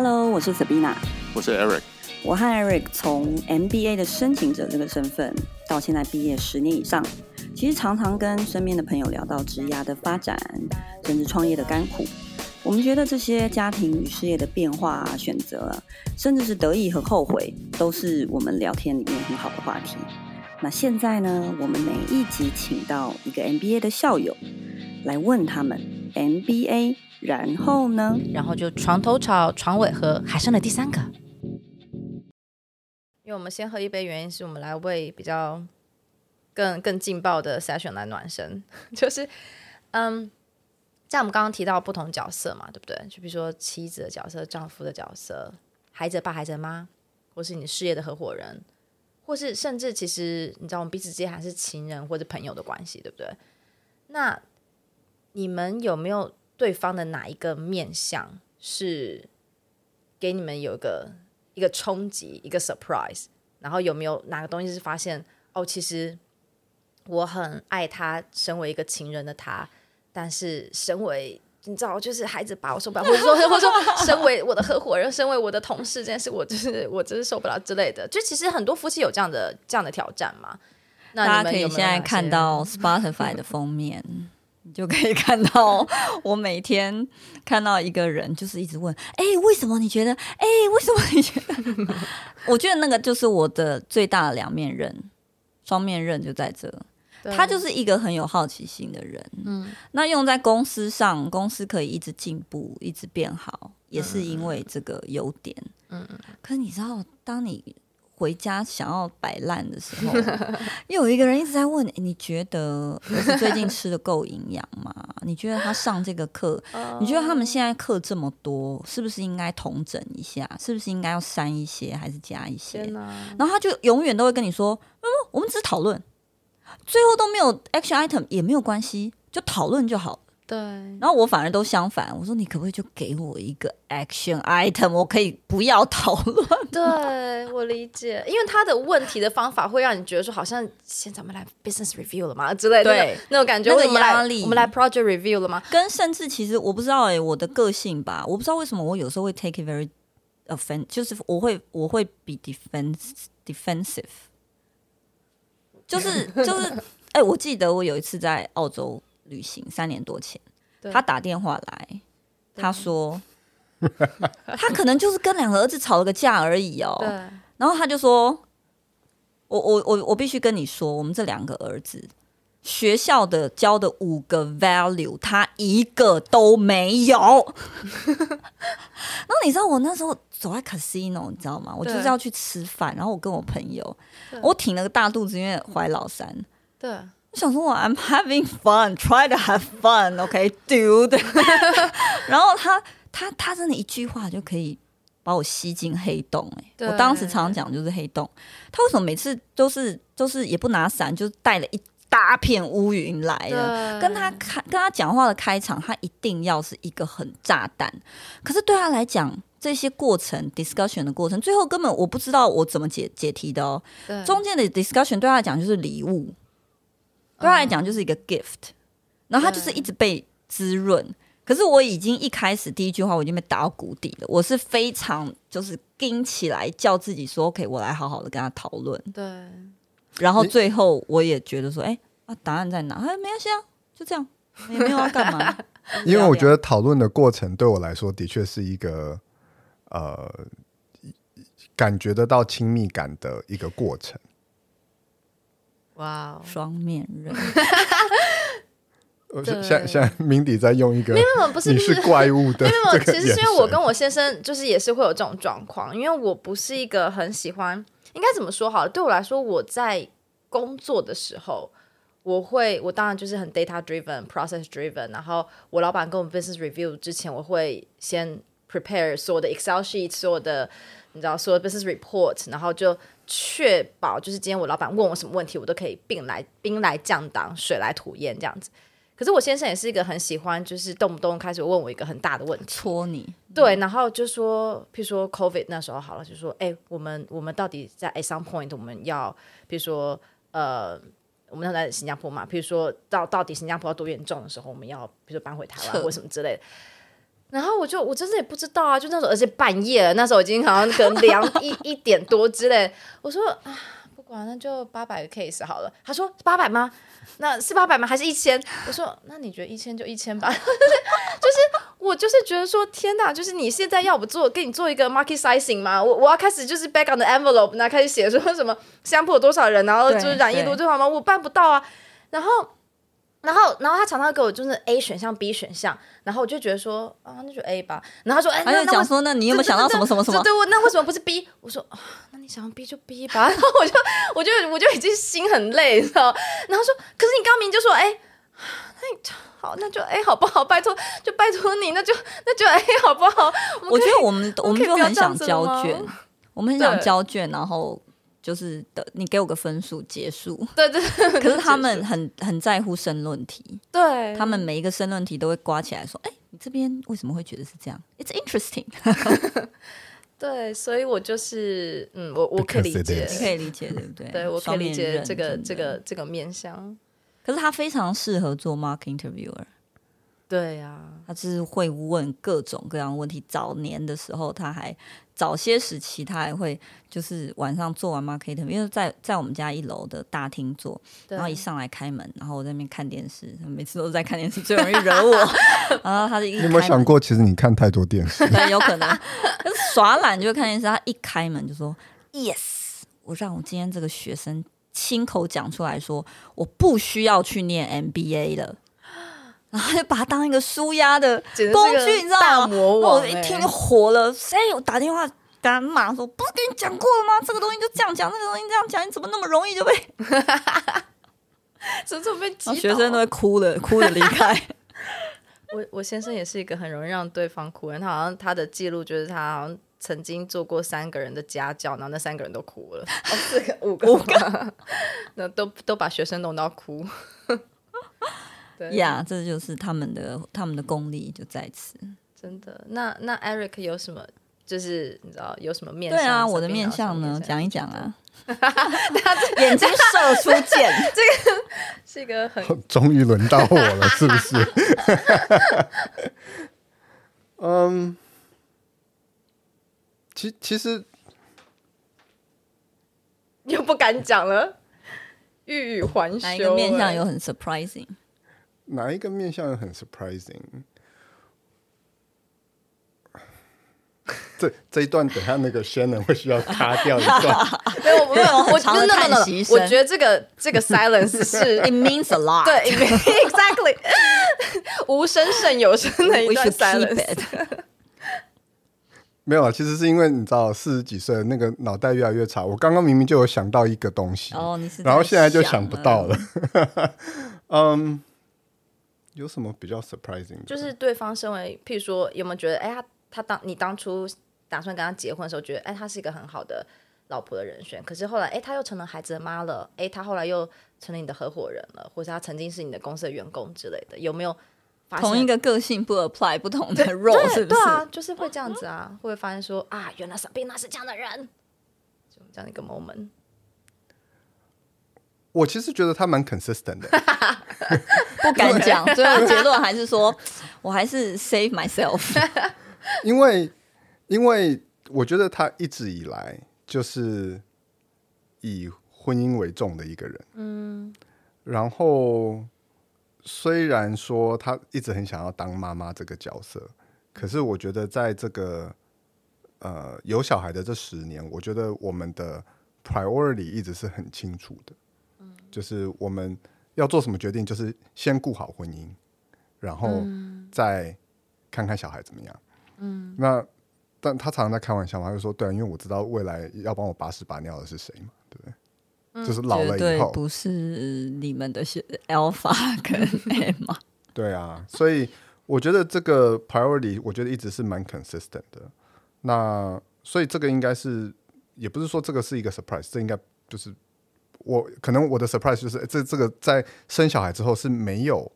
Hello，我是 Sabina，我是 Eric。我和 Eric 从 MBA 的申请者这个身份，到现在毕业十年以上，其实常常跟身边的朋友聊到职涯的发展，甚至创业的甘苦。我们觉得这些家庭与事业的变化啊、选择，甚至是得意和后悔，都是我们聊天里面很好的话题。那现在呢，我们每一集请到一个 MBA 的校友，来问他们 MBA。然后呢？然后就床头吵，床尾和，还剩了第三个。因为我们先喝一杯，原因是我们来为比较更更劲爆的 session 来暖身。就是，嗯，在我们刚刚提到不同角色嘛，对不对？就比如说妻子的角色、丈夫的角色、孩子爸、孩子妈，或是你事业的合伙人，或是甚至其实你知道，我们彼此之间还是情人或者朋友的关系，对不对？那你们有没有？对方的哪一个面相是给你们有一个一个冲击，一个 surprise？然后有没有哪个东西是发现哦，其实我很爱他，身为一个情人的他，但是身为你知道，就是孩子把我受不了，或者说或者说身为我的合伙人，身为我的同事，这件事我就是我真是受不了之类的。就其实很多夫妻有这样的这样的挑战嘛。那你们大家可以现在看到 Spotify 的封面。你就可以看到，我每天看到一个人，就是一直问：哎、欸，为什么你觉得？哎、欸，为什么你觉得？我觉得那个就是我的最大的两面刃，双面刃就在这。他就是一个很有好奇心的人。嗯，那用在公司上，公司可以一直进步，一直变好，也是因为这个优点。嗯嗯。可是你知道，当你回家想要摆烂的时候，又有一个人一直在问：“欸、你觉得我是最近吃的够营养吗？你觉得他上这个课，你觉得他们现在课这么多，是不是应该统整一下？是不是应该要删一些，还是加一些？”然后他就永远都会跟你说：“嗯，我们只是讨论，最后都没有 action item 也没有关系，就讨论就好。”对，然后我反而都相反，我说你可不可以就给我一个 action item，我可以不要讨论。对，我理解，因为他的问题的方法会让你觉得说，好像现在我们来 business review 了吗之类的，对，那种感觉，那个压力，我们来 project review 了吗？跟甚至其实我不知道哎、欸，我的个性吧，我不知道为什么我有时候会 take it very offensive，就是我会我会 be defense defensive，就是 就是哎、欸，我记得我有一次在澳洲。旅行三年多前，他打电话来，他说 他可能就是跟两个儿子吵了个架而已哦。然后他就说：“我我我我必须跟你说，我们这两个儿子学校的教的五个 value，他一个都没有。”然后你知道我那时候走在 casino，你知道吗？我就是要去吃饭，然后我跟我朋友，我挺了个大肚子，因为怀老三。对。我想说，我 I'm having fun, try to have fun, OK, dude。然后他他他真的一句话就可以把我吸进黑洞哎、欸！我当时常常讲就是黑洞。他为什么每次都是都是也不拿伞，就带了一大片乌云来了？跟他开跟他讲话的开场，他一定要是一个很炸弹。可是对他来讲，这些过程 discussion 的过程，最后根本我不知道我怎么解解题的哦。中间的 discussion 对他来讲就是礼物。对他来讲就是一个 gift，然后他就是一直被滋润。可是我已经一开始第一句话我已经被打到谷底了，我是非常就是硬起来叫自己说 OK，我来好好的跟他讨论。对，然后最后我也觉得说，哎，啊，答案在哪？哎，没关系啊，就这样，也没有要干嘛。因为我觉得讨论的过程对我来说的确是一个呃，感觉得到亲密感的一个过程。哇，双面人。我现现在明底在用一个，没有没有，不是你是怪物的，没有没有，其实是因为我跟我先生就是也是会有这种状况，因为我不是一个很喜欢，应该怎么说好了？对我来说，我在工作的时候，我会我当然就是很 data driven、process driven，然后我老板跟我们 business review 之前，我会先 prepare 所有的 Excel sheet，所有的你知道所有的 business report，然后就。确保就是今天我老板问我什么问题，我都可以兵来兵来将挡，水来土掩这样子。可是我先生也是一个很喜欢，就是动不动开始问我一个很大的问题，戳你。对，然后就说，譬如说 COVID 那时候好了，就说，哎，我们我们到底在 at some point 我们要，譬如说，呃，我们要在新加坡嘛，譬如说到到底新加坡要多严重的时候，我们要，比如说搬回台湾或什么之类的。然后我就我真的也不知道啊，就那时候，而且半夜了，那时候已经好像可能两一一点多之类。我说啊，不管那就八百个 case 好了。他说八百吗？那是八百吗？还是一千？我说那你觉得一千就一千吧。就是我就是觉得说天哪，就是你现在要我做给你做一个 market sizing 吗？我我要开始就是 back on the envelope，那开始写说什么相扑有多少人，然后就是染疫多少吗？我办不到啊。然后。然后，然后他常常给我就是 A 选项、B 选项，然后我就觉得说啊，那就 A 吧。然后他说，哎，那讲说，那你有没有想到什么什么什么？对，我那为什么不是 B？我说啊，那你想要 B 就 B 吧。然后我就，我就，我就已经心很累，你知道？然后说，可是你刚明就说，哎，那你好，那就 A 好不好？拜托，就拜托你，那就那就 A 好不好？我，我觉得我们我们就很想交卷，我们很想交卷，然后。就是的，你给我个分数结束。对对，对。可是他们很很在乎申论题，对他们每一个申论题都会刮起来说：“哎，你这边为什么会觉得是这样？”It's interesting。对，所以我就是嗯，我我可以理解，你可以理解，对不对？对，我可以理解这个这个这个面向。可是他非常适合做 mark interviewer。对呀、啊，他就是会问各种各样问题。早年的时候，他还早些时期，他还会就是晚上做完 marketing，因为在在我们家一楼的大厅做，然后一上来开门，然后我在那边看电视，每次都是在看电视，最容易惹我。然后他就一，你有没有想过，其实你看太多电视？对，有可能。可是耍懒就会看电视，他一开门就说：“Yes，我让我今天这个学生亲口讲出来说，我不需要去念 MBA 了。”然后就把它当一个舒压的工具，你知道吗？我一听就火了，谁有打电话跟他骂说：“不是跟你讲过了吗？这个东西就这样讲，那个东西这样讲，你怎么那么容易就被？怎么这么被？学生都会哭了，哭着离开。我我先生也是一个很容易让对方哭的人，他好像他的记录就是他好像曾经做过三个人的家教，然后那三个人都哭了，哦，四个五个五个，那都都把学生弄到哭。呀，yeah, 这就是他们的他们的功力就在此。真的，那那 Eric 有什么？就是你知道有什么面相？对啊，我的面相呢？讲一讲啊。他眼睛射出箭，这个是一个很 终于轮到我了，是不是？嗯，其其实又不敢讲了，欲语还休。哪一个面相又很 surprising？哪一个面相很 surprising？这这一段等下那个 Shannon 会需要卡掉一段。没 有没有，我真的真的，我觉得这个这个 silence 是 it means a lot。对，exactly，无声胜有声的一段 silence。没有啊，其实是因为你知道四十几岁那个脑袋越来越差。我刚刚明明就有想到一个东西，哦，你是然后现在就想不到了。嗯。有什么比较 surprising？就是对方身为，譬如说，有没有觉得，哎，他他当你当初打算跟他结婚的时候，觉得，哎，他是一个很好的老婆的人选。可是后来，哎，他又成了孩子的妈了，哎，他后来又成了你的合伙人了，或者他曾经是你的公司的员工之类的，有没有发现？同一个个性不 apply 不同的 role，是不是？对啊，就是会这样子啊，会不会发现说啊，原来 Sabina 是这样的人，就这样一个 moment。我其实觉得他蛮 consistent 的，不敢讲，最后结论还是说，我还是 save myself，因为因为我觉得他一直以来就是以婚姻为重的一个人，嗯，然后虽然说他一直很想要当妈妈这个角色，可是我觉得在这个呃有小孩的这十年，我觉得我们的 priority 一直是很清楚的。就是我们要做什么决定，就是先顾好婚姻，然后再看看小孩怎么样。嗯，那但他常常在开玩笑嘛，他就说：“对啊，因为我知道未来要帮我把屎把尿的是谁嘛，对不对？嗯、就是老了以后不是你们的 Alpha 跟 Emma。对啊，所以我觉得这个 priority 我觉得一直是蛮 consistent 的。那所以这个应该是也不是说这个是一个 surprise，这应该就是。我可能我的 surprise 就是这这个在生小孩之后是没有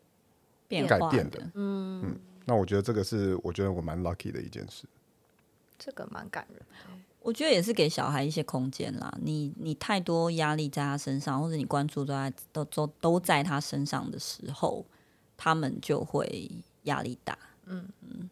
改变的，嗯嗯，那我觉得这个是我觉得我蛮 lucky 的一件事，这个蛮感人，我觉得也是给小孩一些空间啦。你你太多压力在他身上，或者你关注都在都都都在他身上的时候，他们就会压力大，嗯嗯，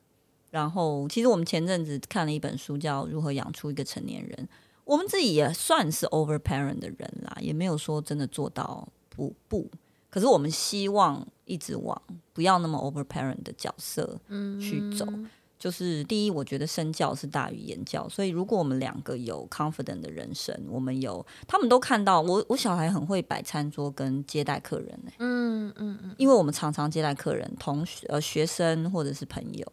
然后，其实我们前阵子看了一本书，叫《如何养出一个成年人》。我们自己也算是 over parent 的人啦，也没有说真的做到不不。可是我们希望一直往不要那么 over parent 的角色去走。嗯、就是第一，我觉得身教是大于言教，所以如果我们两个有 confident 的人生，我们有他们都看到我，我小孩很会摆餐桌跟接待客人、欸、嗯嗯嗯，因为我们常常接待客人，同学呃学生或者是朋友。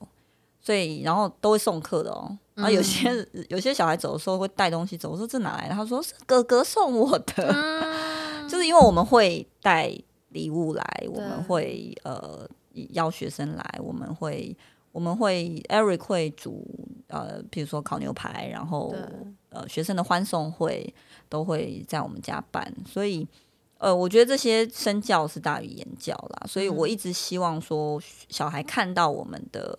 所以，然后都会送客的哦。然后有些、嗯、有些小孩走的时候会带东西走。我说这哪来的？他说是哥哥送我的。嗯、就是因为我们会带礼物来，我们会呃邀学生来，我们会我们会 Eric 会煮呃，比如说烤牛排，然后呃学生的欢送会都会在我们家办。所以呃，我觉得这些身教是大于言教啦。所以我一直希望说，小孩看到我们的。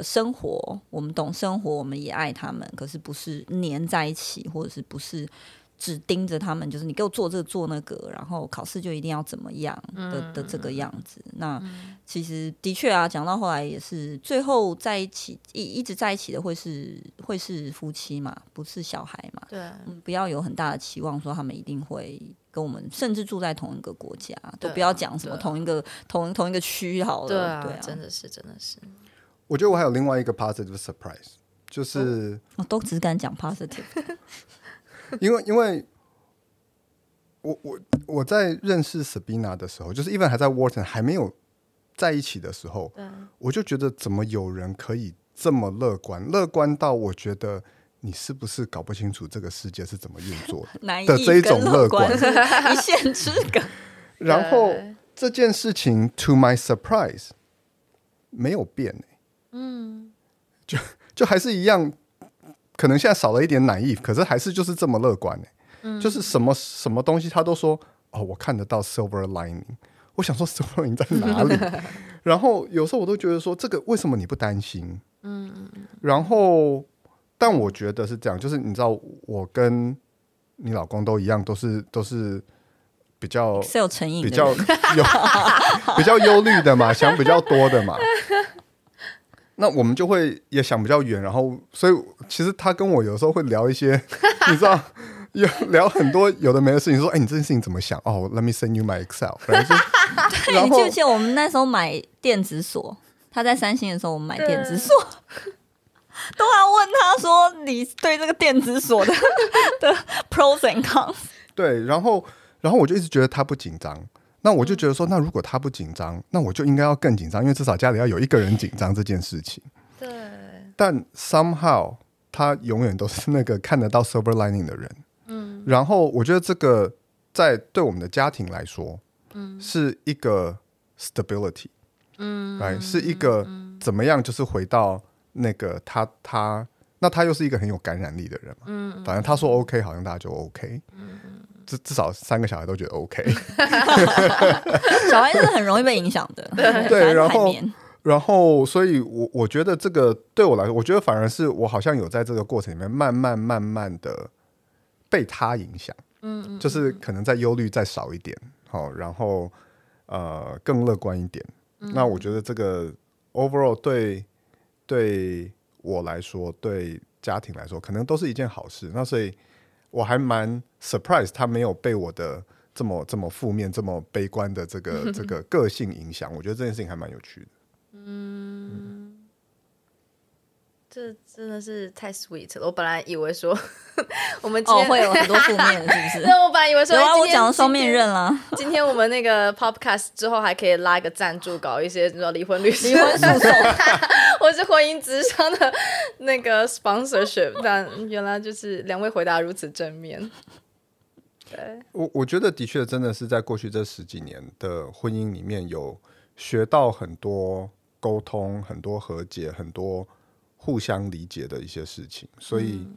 的生活，我们懂生活，我们也爱他们，可是不是黏在一起，或者是不是只盯着他们，就是你给我做这个做那个，然后考试就一定要怎么样的的这个样子。嗯、那其实的确啊，讲到后来也是，最后在一起一一直在一起的会是会是夫妻嘛，不是小孩嘛。对，嗯，不要有很大的期望，说他们一定会跟我们，甚至住在同一个国家，都不要讲什么同一个同同一个区好了。对啊，对啊，真的是真的是。我觉得我还有另外一个 positive surprise，就是我都只敢讲 positive，因为因为我我我在认识 Sabina 的时候，就是 even 还在 Wharton 还没有在一起的时候，我就觉得怎么有人可以这么乐观，乐观到我觉得你是不是搞不清楚这个世界是怎么运作的 的这一种乐观，一线之隔。然后这件事情 to my surprise 没有变、欸。嗯，就 就还是一样，可能现在少了一点 naive，可是还是就是这么乐观呢、欸。嗯，就是什么什么东西他都说哦，我看得到 silver lining。我想说 silver lining 在哪里？然后有时候我都觉得说，这个为什么你不担心？嗯，然后但我觉得是这样，就是你知道，我跟你老公都一样，都是都是比较是有成瘾，比较有比较忧虑的嘛，想比较多的嘛。那我们就会也想比较远，然后所以其实他跟我有时候会聊一些，你知道，有聊很多有的没的事情。说，哎，你这件事情怎么想？哦，Let me send you my Excel。然后对，你记不记得我们那时候买电子锁？他在三星的时候，我们买电子锁，都要问他说，你对这个电子锁的的 pros and cons。对，然后然后我就一直觉得他不紧张。那我就觉得说，那如果他不紧张，那我就应该要更紧张，因为至少家里要有一个人紧张这件事情。对。但 somehow 他永远都是那个看得到 silver lining 的人。嗯。然后我觉得这个在对我们的家庭来说，嗯，是一个 stability。嗯。哎，是一个怎么样，就是回到那个他他，那他又是一个很有感染力的人嘛。嗯。反正他说 OK，好像大家就 OK。嗯。至至少三个小孩都觉得 OK，小孩是很容易被影响的。对，然后然后，所以我我觉得这个对我来说，我觉得反而是我好像有在这个过程里面慢慢慢慢的被他影响。嗯，嗯，就是可能在忧虑再少一点，好，然后呃更乐观一点。嗯、那我觉得这个 overall 对对我来说，对家庭来说，可能都是一件好事。那所以。我还蛮 surprise，他没有被我的这么这么负面、这么悲观的这个 这个个性影响。我觉得这件事情还蛮有趣的。嗯，嗯，这真的是太 sweet 了。我本来以为说 我们今天、哦、会有很多负面，是不是？那我本来以为说，有啊，我讲了双面刃了。今天我们那个 podcast 之后还可以拉一个赞助，搞一些什么离婚律师、离婚诉讼，或是婚姻之商的那个 sponsorship。但原来就是两位回答如此正面。对，我我觉得的确真的是在过去这十几年的婚姻里面有学到很多沟通、很多和解、很多互相理解的一些事情，所以。嗯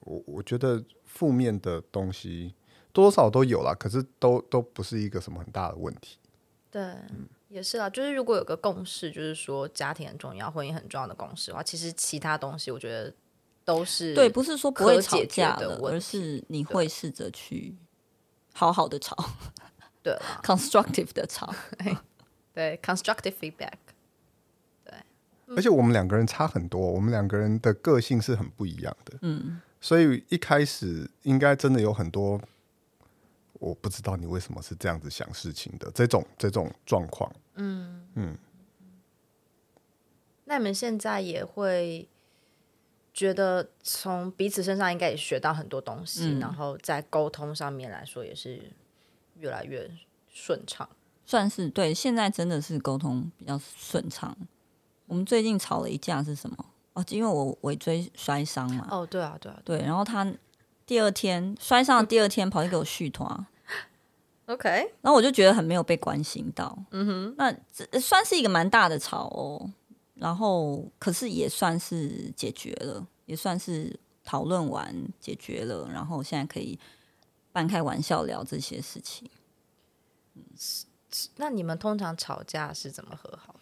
我我觉得负面的东西多多少少都有啦，可是都都不是一个什么很大的问题。对，嗯、也是啦。就是如果有个共识，就是说家庭很重要，婚姻很重要的共识的话，其实其他东西我觉得都是对，不是说不会吵架的，而是你会试着去好好的吵，对，constructive 的吵，对，constructive feedback。而且我们两个人差很多，我们两个人的个性是很不一样的。嗯，所以一开始应该真的有很多，我不知道你为什么是这样子想事情的这种这种状况。嗯嗯。那你们现在也会觉得从彼此身上应该也学到很多东西，嗯、然后在沟通上面来说也是越来越顺畅，算是对。现在真的是沟通比较顺畅。我们最近吵了一架是什么？哦，因为我尾椎摔伤嘛。哦，对啊，对啊，对。然后他第二天摔伤第二天跑去给我续团，OK。然后我就觉得很没有被关心到。嗯哼，那这算是一个蛮大的吵哦。然后可是也算是解决了，也算是讨论完解决了。然后现在可以半开玩笑聊这些事情。嗯，那你们通常吵架是怎么和好？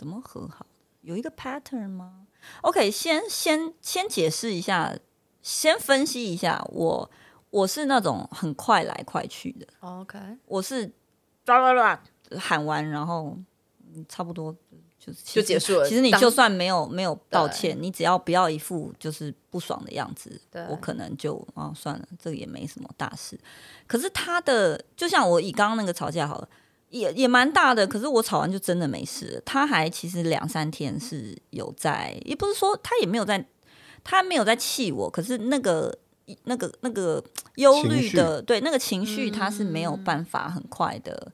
怎么和好？有一个 pattern 吗？OK，先先先解释一下，先分析一下。我我是那种很快来快去的。OK，我是叭叭叭喊完，然后差不多就就结束了。其实你就算没有没有道歉，你只要不要一副就是不爽的样子，我可能就啊、哦、算了，这个也没什么大事。可是他的，就像我以刚刚那个吵架好了。也也蛮大的，可是我吵完就真的没事了。他还其实两三天是有在，也不是说他也没有在，他没有在气我，可是那个那个那个忧虑的，对那个情绪，他是没有办法很快的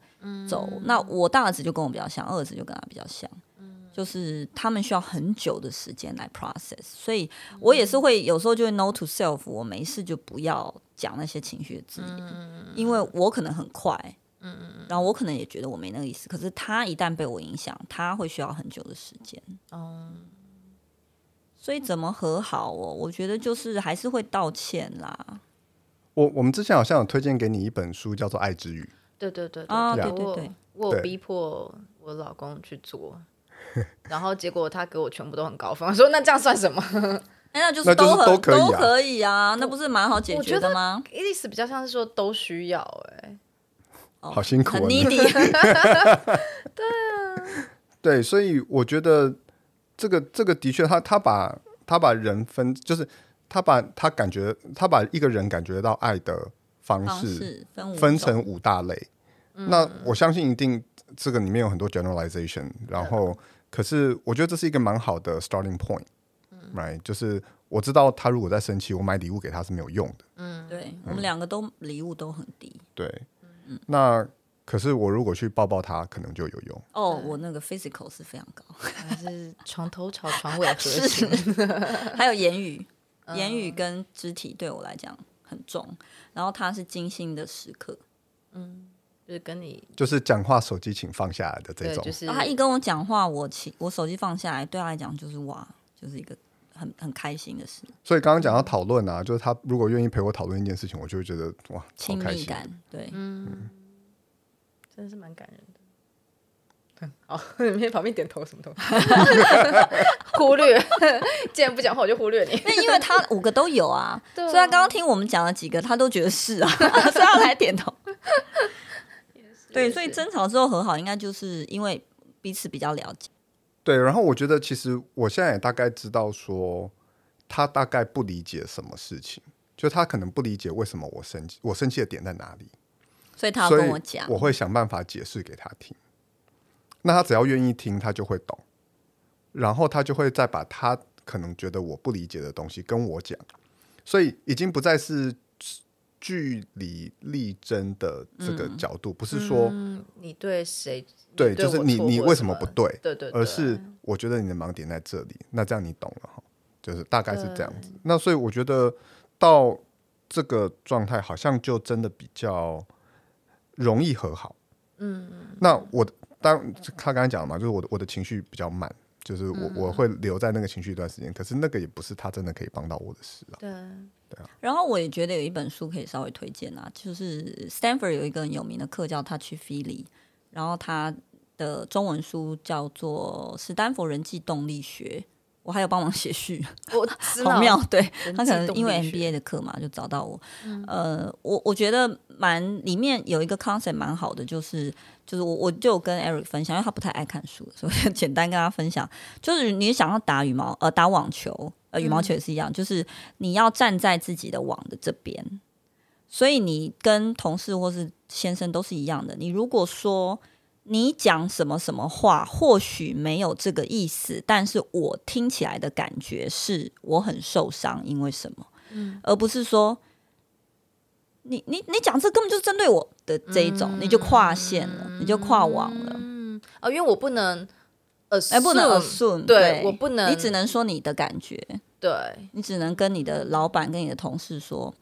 走。嗯、那我大儿子就跟我比较像，二儿子就跟他比较像，嗯、就是他们需要很久的时间来 process，所以我也是会有时候就会 note to self，我没事就不要讲那些情绪的字眼，嗯、因为我可能很快。嗯，然后我可能也觉得我没那个意思，可是他一旦被我影响，他会需要很久的时间。哦，所以怎么和好哦？我觉得就是还是会道歉啦。我我们之前好像有推荐给你一本书，叫做《爱之语》。对对对啊，对对对，我逼迫我老公去做，然后结果他给我全部都很高分，说那这样算什么？哎，那就是都都可以啊，那不是蛮好解决的吗？意思比较像是说都需要哎。好辛苦啊！很 needy 对啊，对，所以我觉得这个这个的确他，他他把他把人分，就是他把他感觉他把一个人感觉到爱的方式分成五大类。嗯、那我相信一定这个里面有很多 generalization，然后可是我觉得这是一个蛮好的 starting point，right？、嗯、就是我知道他如果在生气，我买礼物给他是没有用的。嗯，对，我们两个都礼物都很低。对。那可是我如果去抱抱他，可能就有用。哦，我那个 physical 是非常高，还是床头吵，床尾和。是，还有言语，言语跟肢体对我来讲很重。然后他是精心的时刻，嗯，就是跟你，就是讲话手机请放下来的这种。就是他一跟我讲话，我请我手机放下来，对他来讲就是哇，就是一个很很开心的事。所以刚刚讲到讨论啊，就是他如果愿意陪我讨论一件事情，我就会觉得哇，亲密感，对，嗯。真的是蛮感人的。好，你在旁边点头什么东西？忽略。既然不讲话，我就忽略你。那因为他五个都有啊，对啊，所以他刚刚听我们讲了几个，他都觉得是啊，所以他才点头。对，所以争吵之后和好，应该就是因为彼此比较了解。对，然后我觉得其实我现在也大概知道说，他大概不理解什么事情，就他可能不理解为什么我生气，我生气的点在哪里。所以他要跟我讲，我会想办法解释给他听。那他只要愿意听，他就会懂，然后他就会再把他可能觉得我不理解的东西跟我讲。所以已经不再是据理力争的这个角度，嗯、不是说、嗯、你对谁对，就是你你为什么不对？对，对对，而是我觉得你的盲点在这里。那这样你懂了哈，就是大概是这样子。那所以我觉得到这个状态，好像就真的比较。容易和好，嗯，那我当他刚才讲了嘛，就是我的我的情绪比较慢，就是我、嗯、我会留在那个情绪一段时间，可是那个也不是他真的可以帮到我的事啊。对，对啊。然后我也觉得有一本书可以稍微推荐啊，就是 Stanford 有一个很有名的课叫 Touchy-Feely，然后他的中文书叫做《史丹佛人际动力学》，我还有帮忙写序，我 好妙。对，他可能因为 MBA 的课嘛，就找到我。嗯、呃，我我觉得蛮里面有一个 concept 蛮好的，就是就是我我就跟 Eric 分享，因为他不太爱看书，所以简单跟他分享，就是你想要打羽毛呃打网球呃羽毛球也是一样，嗯、就是你要站在自己的网的这边，所以你跟同事或是先生都是一样的。你如果说。你讲什么什么话，或许没有这个意思，但是我听起来的感觉是我很受伤，因为什么？嗯，而不是说你你你讲这根本就是针对我的这一种，嗯、你就跨线了，嗯、你就跨网了。嗯，哦，因为我不能哎，不能 assume，对，对我不能，你只能说你的感觉，对，你只能跟你的老板跟你的同事说。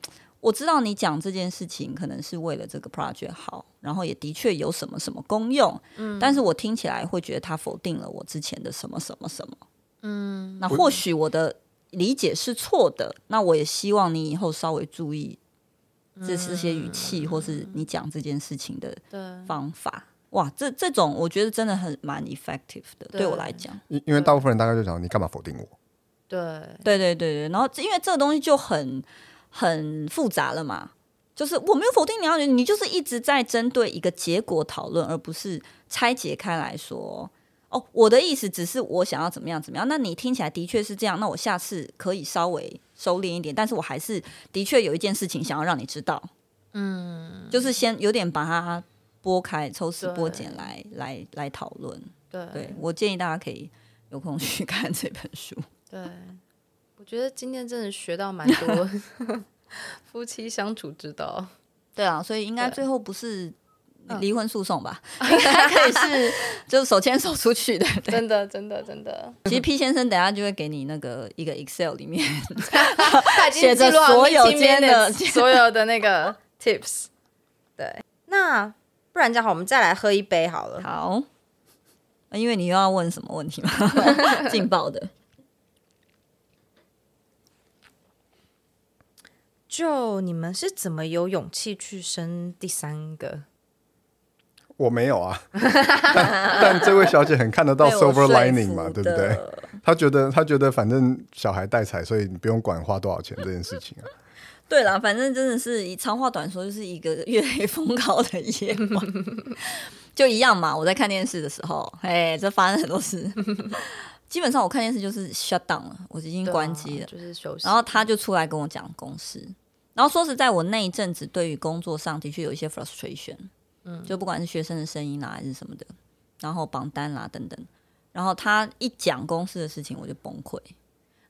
我知道你讲这件事情可能是为了这个 project 好，然后也的确有什么什么功用，嗯，但是我听起来会觉得他否定了我之前的什么什么什么，嗯，那或许我的理解是错的，那我也希望你以后稍微注意这这些语气，或是你讲这件事情的方法。哇，这这种我觉得真的很蛮 effective 的，对我来讲，因因为大部分人大概就讲你干嘛否定我？对，对对对对，然后因为这个东西就很。很复杂了嘛？就是我没有否定你，要你就是一直在针对一个结果讨论，而不是拆解开来说。哦，我的意思只是我想要怎么样怎么样。那你听起来的确是这样，那我下次可以稍微收敛一点。但是我还是的确有一件事情想要让你知道。嗯，就是先有点把它拨开，抽丝剥茧来来来讨论。对，对我建议大家可以有空去 看这本书。对。我觉得今天真的学到蛮多 夫妻相处之道。对啊，所以应该最后不是离婚诉讼吧？嗯、应该可以是就是手牵手出去的。真的，真的，真的。其实 P 先生等下就会给你那个一个 Excel 里面写着所有间的所有的那个 tips。对，那不然这样好，我们再来喝一杯好了。好，因为你又要问什么问题吗？劲爆的。就你们是怎么有勇气去生第三个？我没有啊，但但这位小姐很看得到 silver lining 嘛，对不对？她觉得她觉得反正小孩带财，所以你不用管花多少钱这件事情啊。对啦，反正真的是以长话短说，就是一个月黑风高的夜晚，就一样嘛。我在看电视的时候，哎，这发生很多事。基本上我看电视就是 shut down 了，我已经关机了，啊、就是休息。然后他就出来跟我讲公事。然后说实在，我那一阵子对于工作上的确有一些 frustration，嗯，就不管是学生的声音啦，还是什么的，然后榜单啦等等，然后他一讲公司的事情，我就崩溃。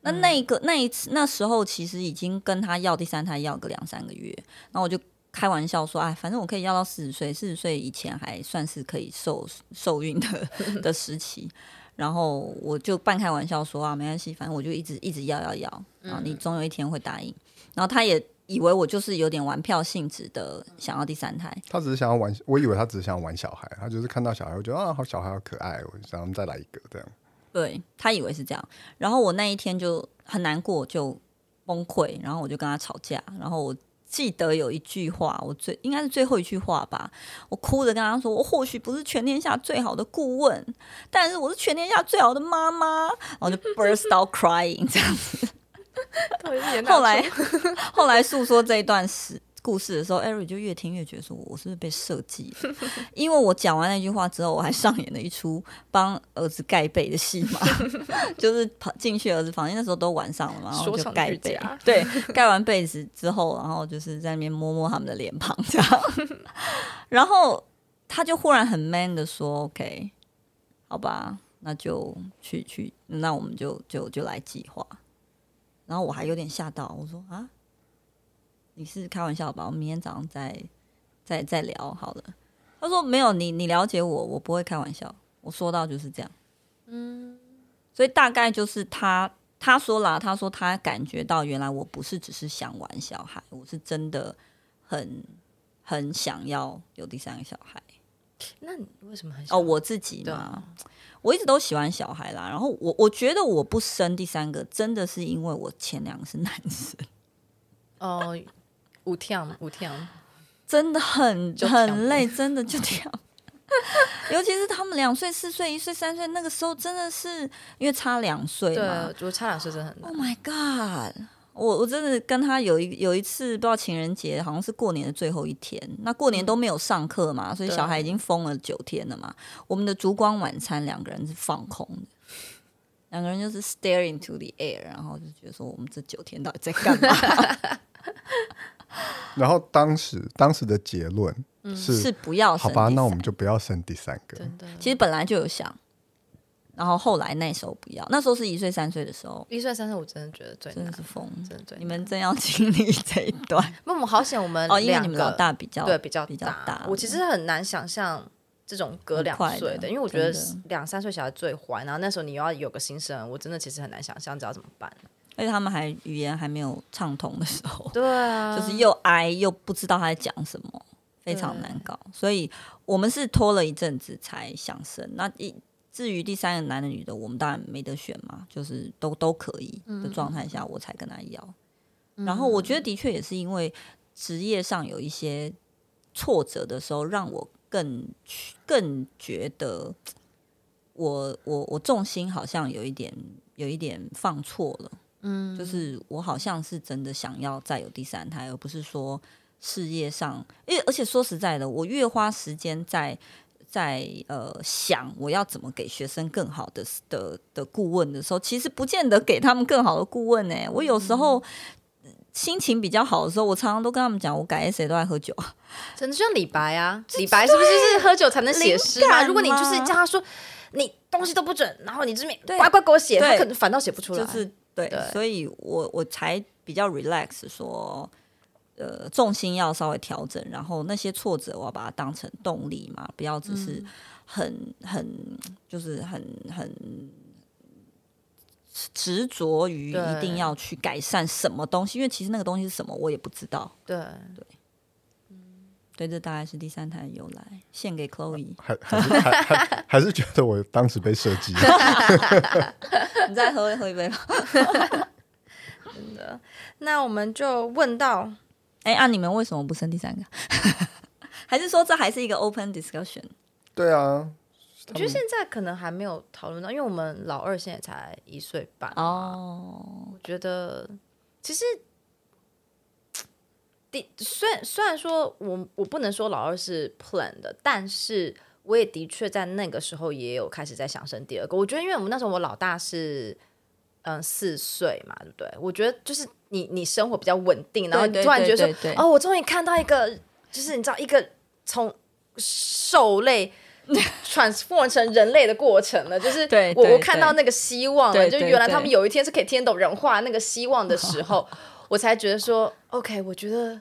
那那个那一次那时候，其实已经跟他要第三胎要个两三个月，然后我就开玩笑说，哎，反正我可以要到四十岁，四十岁以前还算是可以受受孕的 的时期。然后我就半开玩笑说啊，没关系，反正我就一直一直要要要，然后你总有一天会答应。然后他也。以为我就是有点玩票性质的，想要第三胎。他只是想要玩，我以为他只是想要玩小孩，他就是看到小孩，我觉得啊，好小孩好可爱，我就想再来一个这样。对，他以为是这样，然后我那一天就很难过，就崩溃，然后我就跟他吵架。然后我记得有一句话，我最应该是最后一句话吧，我哭着跟他说：“我或许不是全天下最好的顾问，但是我是全天下最好的妈妈。”然后就 burst out crying 这样子。后来，后来诉说这一段事故事的时候，Eric 就越听越觉得说，我是不是被设计？因为我讲完那句话之后，我还上演了一出帮儿子盖被的戏嘛，就是跑进去儿子房间，那时候都晚上了嘛，然后就盖被，对，盖完被子之后，然后就是在那边摸摸他们的脸庞，这样，然后他就忽然很 man 的说：“OK，好吧，那就去去，那我们就就就来计划。”然后我还有点吓到，我说啊，你是开玩笑吧？我明天早上再再再聊好了。他说没有，你你了解我，我不会开玩笑。我说到就是这样，嗯，所以大概就是他他说啦，他说他感觉到原来我不是只是想玩小孩，我是真的很很想要有第三个小孩。那你为什么很想？哦，我自己嘛。我一直都喜欢小孩啦，然后我我觉得我不生第三个，真的是因为我前两个是男生。哦，五跳五跳，真的很很累，真的就跳。尤其是他们两岁、四岁、一岁、三岁，那个时候真的是因为差两岁嘛，对，就差两岁真的很难。Oh my god！我我真的跟他有一有一次，不知道情人节，好像是过年的最后一天。那过年都没有上课嘛，嗯、所以小孩已经疯了九天了嘛。我们的烛光晚餐，两个人是放空的，两个人就是 stare into the air，然后就觉得说，我们这九天到底在干嘛？然后当时当时的结论是、嗯、是不要生，好吧，那我们就不要生第三个。其实本来就有想。然后后来那时候不要，那时候是一岁三岁的时候，一岁三岁我真的觉得最真的是疯，真的。你们真要经历这一段，那我们好险，我们哦，因为你们老大比较对比较比较大。我其实很难想象这种隔两岁的，因为我觉得两三岁小孩最坏，然后那时候你又要有个新生儿，我真的其实很难想象知道怎么办。而且他们还语言还没有畅通的时候，对啊，就是又挨又不知道他在讲什么，非常难搞。所以我们是拖了一阵子才想生，那一。至于第三个男的女的，我们当然没得选嘛，就是都都可以的状态下，我才跟他要。嗯、然后我觉得的确也是因为职业上有一些挫折的时候，让我更更觉得我我我重心好像有一点有一点放错了。嗯，就是我好像是真的想要再有第三胎，而不是说事业上。因为而且说实在的，我越花时间在。在呃想我要怎么给学生更好的的的顾问的时候，其实不见得给他们更好的顾问呢。我有时候心情比较好的时候，我常常都跟他们讲，我改 essay 都爱喝酒啊，真的就像李白啊，李白是不是就是喝酒才能写诗嘛？如果你就是叫他说你东西都不准，然后你这边乖乖给我写，他可能反倒写不出来。就是对，对所以我我才比较 relax 说。呃，重心要稍微调整，然后那些挫折我要把它当成动力嘛，不要只是很、嗯、很就是很很执着于一定要去改善什么东西，因为其实那个东西是什么我也不知道。对对，嗯，对，这大概是第三台的由来，献给 Chloe，还还是还还，还是觉得我当时被设计，你再喝喝一杯吧。真的，那我们就问到。哎，啊，你们为什么不生第三个？还是说这还是一个 open discussion？对啊，我觉得现在可能还没有讨论到，因为我们老二现在才一岁半哦。我觉得其实，第虽然虽然说我我不能说老二是 plan 的，但是我也的确在那个时候也有开始在想生第二个。我觉得，因为我们那时候我老大是嗯四岁嘛，对不对？我觉得就是。你你生活比较稳定，然后你突然觉得说，对对。对对，哦，我终于看到一个，就是你知道一个从兽类 transform 成人类的过程了，就是我我看到那个希望了，就原来他们有一天是可以听懂人话那个希望的时候，我才觉得说，OK，我觉得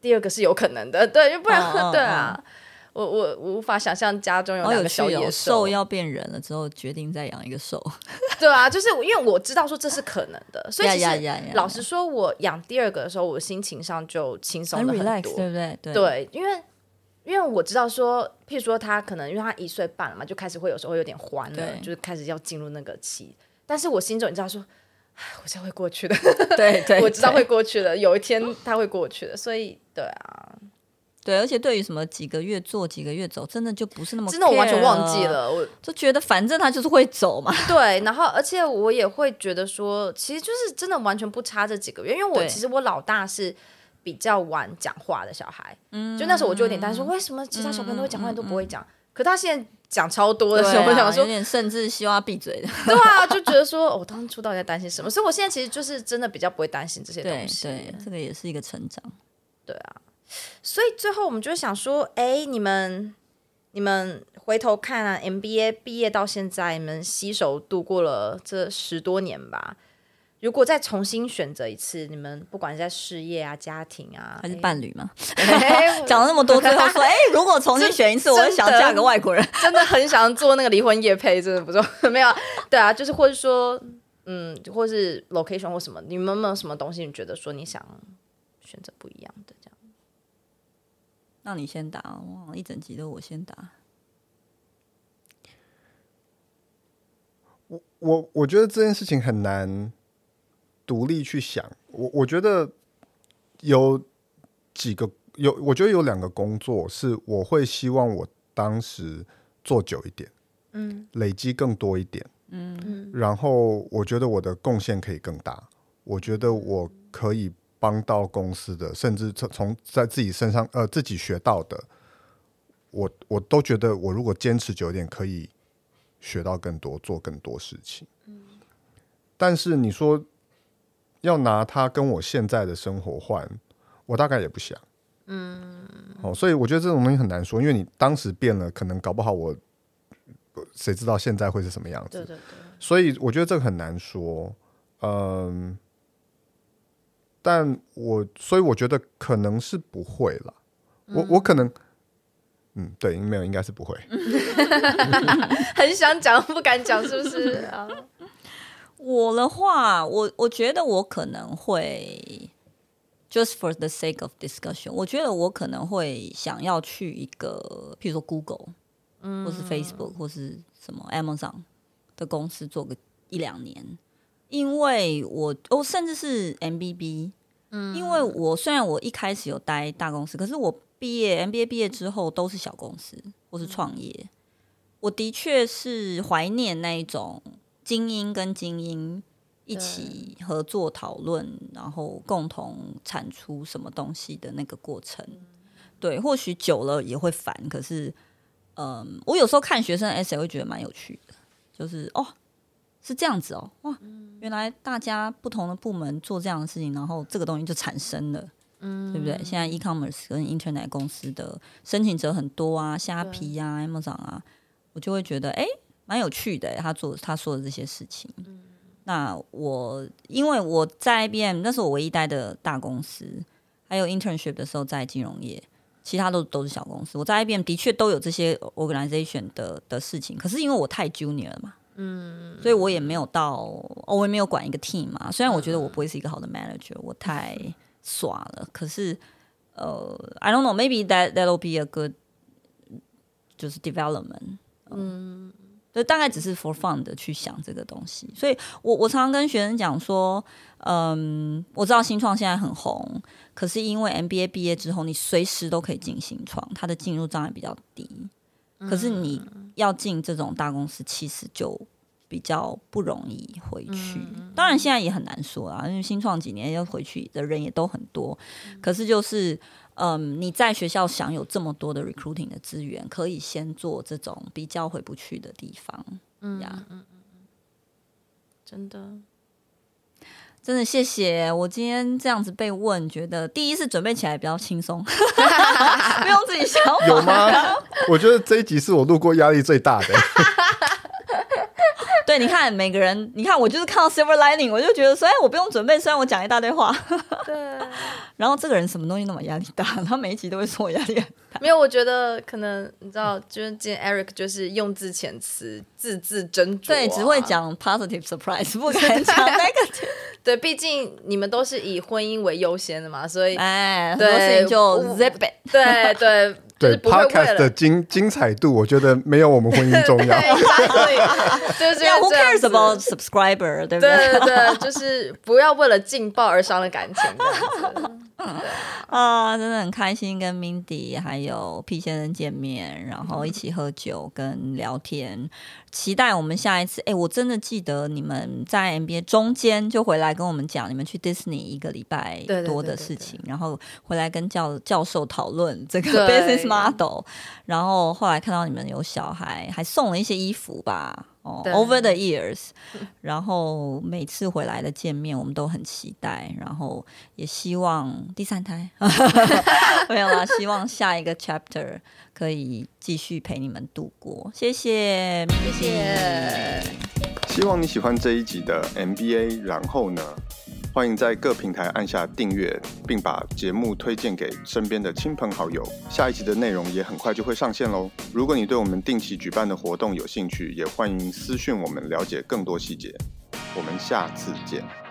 第二个是有可能的，对，不然 对啊。我我我无法想象家中有两个小野兽要变人了之后，决定再养一个兽。对啊，就是因为我知道说这是可能的，所以其实老实说，我养第二个的时候，我心情上就轻松了很多，很 relax, 对不对？对，对，因为因为我知道说，譬如说他可能因为他一岁半了嘛，就开始会有时候会有点欢了，就是开始要进入那个期。但是我心中你知道说，我这会过去的，对对，我知道会过去的，有一天他会过去的，所以对啊。对，而且对于什么几个月做几个月走，真的就不是那么真的，我完全忘记了，我就觉得反正他就是会走嘛。对，然后而且我也会觉得说，其实就是真的完全不差这几个月，因为我其实我老大是比较晚讲话的小孩，嗯，就那时候我就有点担心说，为什么其他小朋友都会讲话，你都不会讲？可他现在讲超多的时候，我想说有点甚至希望他闭嘴的。对啊，就觉得说，我当初到底在担心什么？所以我现在其实就是真的比较不会担心这些东西。对，这个也是一个成长。对啊。所以最后我们就想说，哎，你们你们回头看啊，MBA 毕业到现在，你们携手度过了这十多年吧。如果再重新选择一次，你们不管是在事业啊、家庭啊，还是伴侣嘛，讲了那么多，最后说，哎，如果重新选一次，我就想嫁个外国人，真的很想做那个离婚夜配，真的不错。没有，对啊，就是或者说，嗯，或是 location 或什么，你们有没有什么东西，你觉得说你想选择不一样的？那你先打，哇，一整集都我先打。我我我觉得这件事情很难独立去想。我我觉得有几个有，我觉得有两个工作是我会希望我当时做久一点，嗯，累积更多一点，嗯，然后我觉得我的贡献可以更大，我觉得我可以帮到公司的，甚至从从在自己身上呃自己学到的，我我都觉得我如果坚持久一点，可以学到更多，做更多事情。嗯，但是你说要拿它跟我现在的生活换，我大概也不想。嗯，哦，所以我觉得这种东西很难说，因为你当时变了，可能搞不好我谁知道现在会是什么样子？对对对。所以我觉得这个很难说，嗯，但我所以我觉得可能是不会了，嗯、我我可能，嗯，对，没有，应该是不会。很想讲不敢讲，是不是 啊？我的话，我我觉得我可能会。Just for the sake of discussion，我觉得我可能会想要去一个，譬如说 Google，嗯或是 Facebook，或是什么 Amazon 的公司做个一两年，因为我我甚至是 MBB，嗯，因为我虽然我一开始有待大公司，可是我毕业 MBA 毕业之后都是小公司或是创业，我的确是怀念那一种精英跟精英。一起合作讨论，然后共同产出什么东西的那个过程，对，或许久了也会烦。可是，嗯，我有时候看学生 essay 会觉得蛮有趣的，就是哦，是这样子哦，哇，原来大家不同的部门做这样的事情，然后这个东西就产生了，嗯，对不对？现在 e-commerce 跟 internet 公司的申请者很多啊，虾皮啊，Amazon 啊，我就会觉得哎，蛮有趣的，他做他说的这些事情。那我因为我在 IBM，那是我唯一待的大公司，还有 internship 的时候在金融业，其他都都是小公司。我在 IBM 的确都有这些 organization 的的事情，可是因为我太 junior 了嘛，嗯，所以我也没有到，我也没有管一个 team 嘛。虽然我觉得我不会是一个好的 manager，我太耍了。可是呃，I don't know，maybe that that'll be a good 就是 development，嗯。就大概只是 for fun 的去想这个东西，所以我我常常跟学生讲说，嗯，我知道新创现在很红，可是因为 MBA 毕业之后，你随时都可以进新创，它的进入障碍比较低。可是你要进这种大公司，其实就比较不容易回去。当然现在也很难说啊，因为新创几年要回去的人也都很多，可是就是。嗯，你在学校享有这么多的 recruiting 的资源，可以先做这种比较回不去的地方。嗯呀，嗯嗯嗯，真的，真的谢谢。我今天这样子被问，觉得第一是准备起来比较轻松，不用自己想。有吗？我觉得这一集是我录过压力最大的。对，你看每个人，你看我就是看到 silver lining，我就觉得，说，哎我不用准备，虽然我讲一大堆话，对。然后这个人什么东西那么压力大？他每一集都会说我压力很大。没有，我觉得可能你知道，就是今天 Eric 就是用字遣词字字斟酌，对，只会讲 positive surprise，不 敢讲 negative。对，毕竟你们都是以婚姻为优先的嘛，所以哎，很多事情就 zip it。对对。对 Podcast 的精精彩度，我觉得没有我们婚姻重要。对，就是。Who cares about subscriber？对不对？对对对，就是不要为了劲爆而伤了感情。啊，真的很开心跟 Mindy 还有 P 先生见面，然后一起喝酒跟聊天。期待我们下一次。哎，我真的记得你们在 NBA 中间就回来跟我们讲你们去 Disney 一个礼拜多的事情，然后回来跟教教授讨论这个 business model，然后后来看到你们有小孩，还送了一些衣服吧。哦，Over the years，然后每次回来的见面，我们都很期待，然后也希望第三胎 没有啦，希望下一个 chapter 可以继续陪你们度过。谢谢，谢谢。希望你喜欢这一集的 MBA，然后呢？欢迎在各平台按下订阅，并把节目推荐给身边的亲朋好友。下一集的内容也很快就会上线喽。如果你对我们定期举办的活动有兴趣，也欢迎私讯我们了解更多细节。我们下次见。